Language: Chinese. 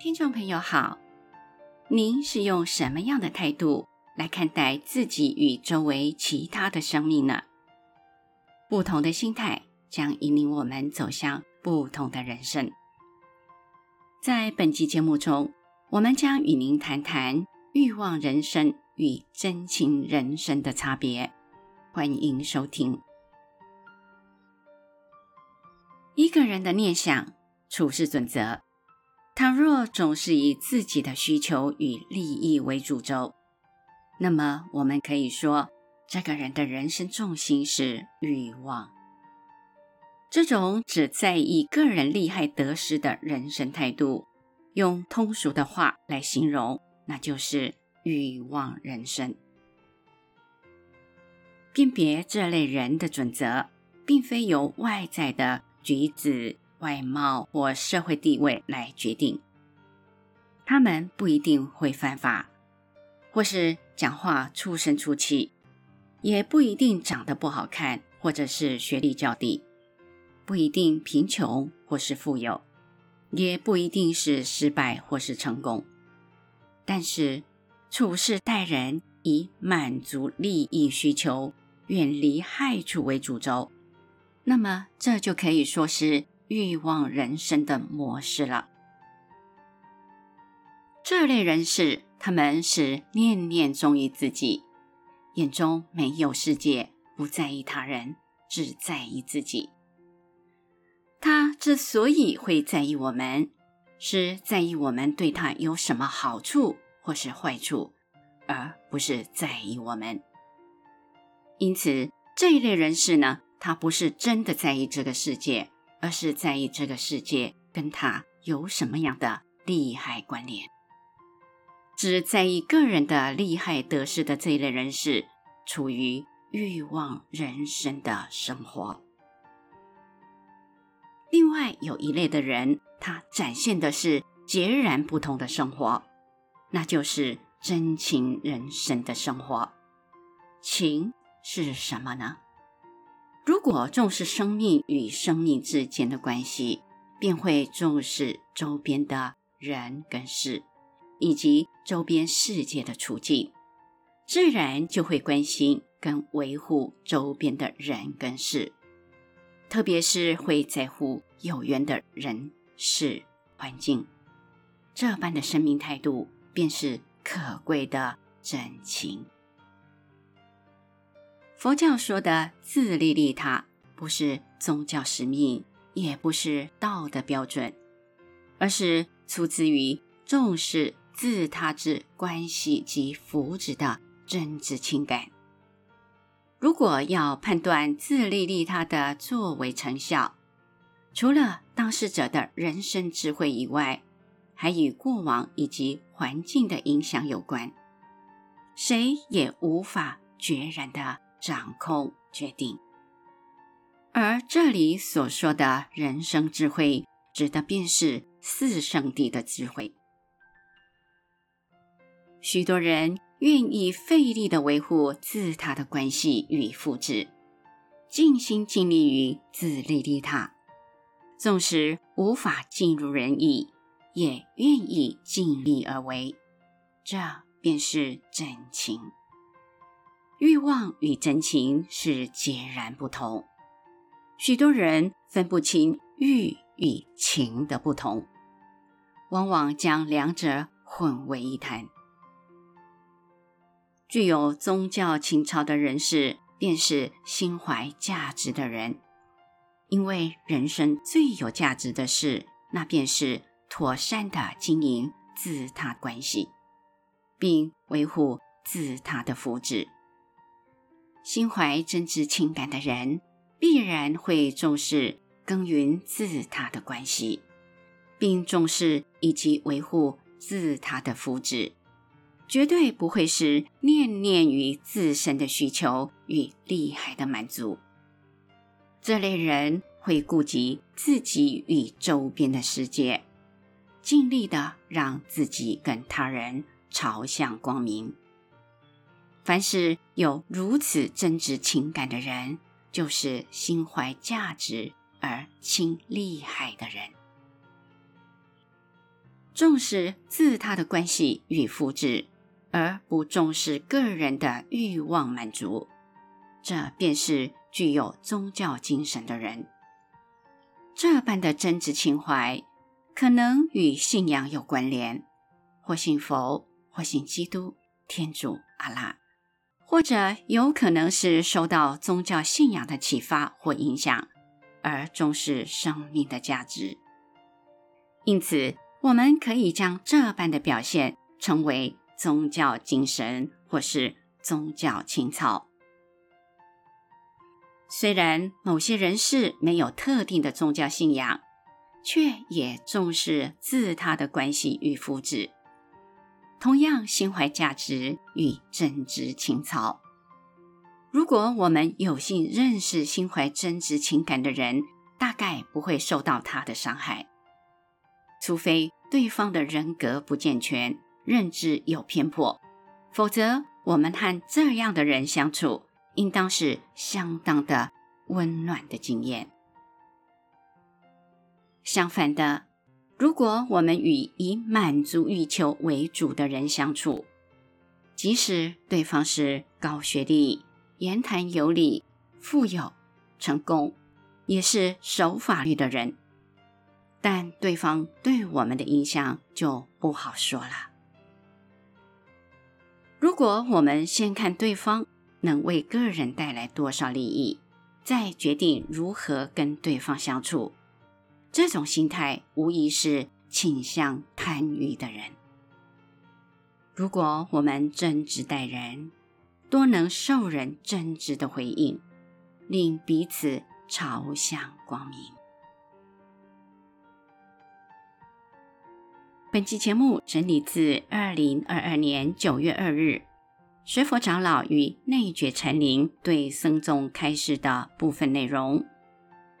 听众朋友好，您是用什么样的态度来看待自己与周围其他的生命呢？不同的心态将引领我们走向不同的人生。在本期节目中，我们将与您谈谈欲望人生与真情人生的差别。欢迎收听。一个人的念想、处事准则，倘若总是以自己的需求与利益为主轴，那么我们可以说，这个人的人生重心是欲望。这种只在意个人利害得失的人生态度，用通俗的话来形容，那就是欲望人生。辨别这类人的准则，并非由外在的举止、外貌或社会地位来决定。他们不一定会犯法，或是讲话粗声粗气，也不一定长得不好看，或者是学历较低。不一定贫穷或是富有，也不一定是失败或是成功，但是处事待人以满足利益需求、远离害处为主轴，那么这就可以说是欲望人生的模式了。这类人士，他们是念念忠于自己，眼中没有世界，不在意他人，只在意自己。他之所以会在意我们，是在意我们对他有什么好处或是坏处，而不是在意我们。因此，这一类人士呢，他不是真的在意这个世界，而是在意这个世界跟他有什么样的利害关联。只在意个人的利害得失的这一类人士，处于欲望人生的生活。另外有一类的人，他展现的是截然不同的生活，那就是真情人生的生活。情是什么呢？如果重视生命与生命之间的关系，便会重视周边的人跟事，以及周边世界的处境，自然就会关心跟维护周边的人跟事。特别是会在乎有缘的人事环境，这般的生命态度便是可贵的真情。佛教说的自利利他，不是宗教使命，也不是道德标准，而是出自于重视自他之关系及福祉的真挚情感。如果要判断自利利他的作为成效，除了当事者的人生智慧以外，还与过往以及环境的影响有关。谁也无法决然的掌控决定。而这里所说的人生智慧，指的便是四圣谛的智慧。许多人。愿意费力的维护自他的关系与福祉，尽心尽力于自利利他，纵使无法尽如人意，也愿意尽力而为。这便是真情。欲望与真情是截然不同，许多人分不清欲与情的不同，往往将两者混为一谈。具有宗教情操的人士，便是心怀价值的人。因为人生最有价值的事，那便是妥善的经营自他关系，并维护自他的福祉。心怀真挚情感的人，必然会重视耕耘自他的关系，并重视以及维护自他的福祉。绝对不会是念念于自身的需求与利害的满足。这类人会顾及自己与周边的世界，尽力的让自己跟他人朝向光明。凡是有如此真挚情感的人，就是心怀价值而轻利害的人。重视自他的关系与福祉，而不重视个人的欲望满足，这便是具有宗教精神的人。这般的真挚情怀，可能与信仰有关联，或信佛，或信基督、天主、阿拉，或者有可能是受到宗教信仰的启发或影响，而重视生命的价值。因此，我们可以将这般的表现称为宗教精神，或是宗教情操。虽然某些人士没有特定的宗教信仰，却也重视自他的关系与福祉，同样心怀价值与真挚情操。如果我们有幸认识心怀真挚情感的人，大概不会受到他的伤害。除非对方的人格不健全、认知有偏颇，否则我们和这样的人相处，应当是相当的温暖的经验。相反的，如果我们与以满足欲求为主的人相处，即使对方是高学历、言谈有礼、富有、成功，也是守法律的人。但对方对我们的印象就不好说了。如果我们先看对方能为个人带来多少利益，再决定如何跟对方相处，这种心态无疑是倾向贪欲的人。如果我们真挚待人，多能受人真挚的回应，令彼此朝向光明。本期节目整理自二零二二年九月二日学佛长老与内觉禅林对僧众开示的部分内容。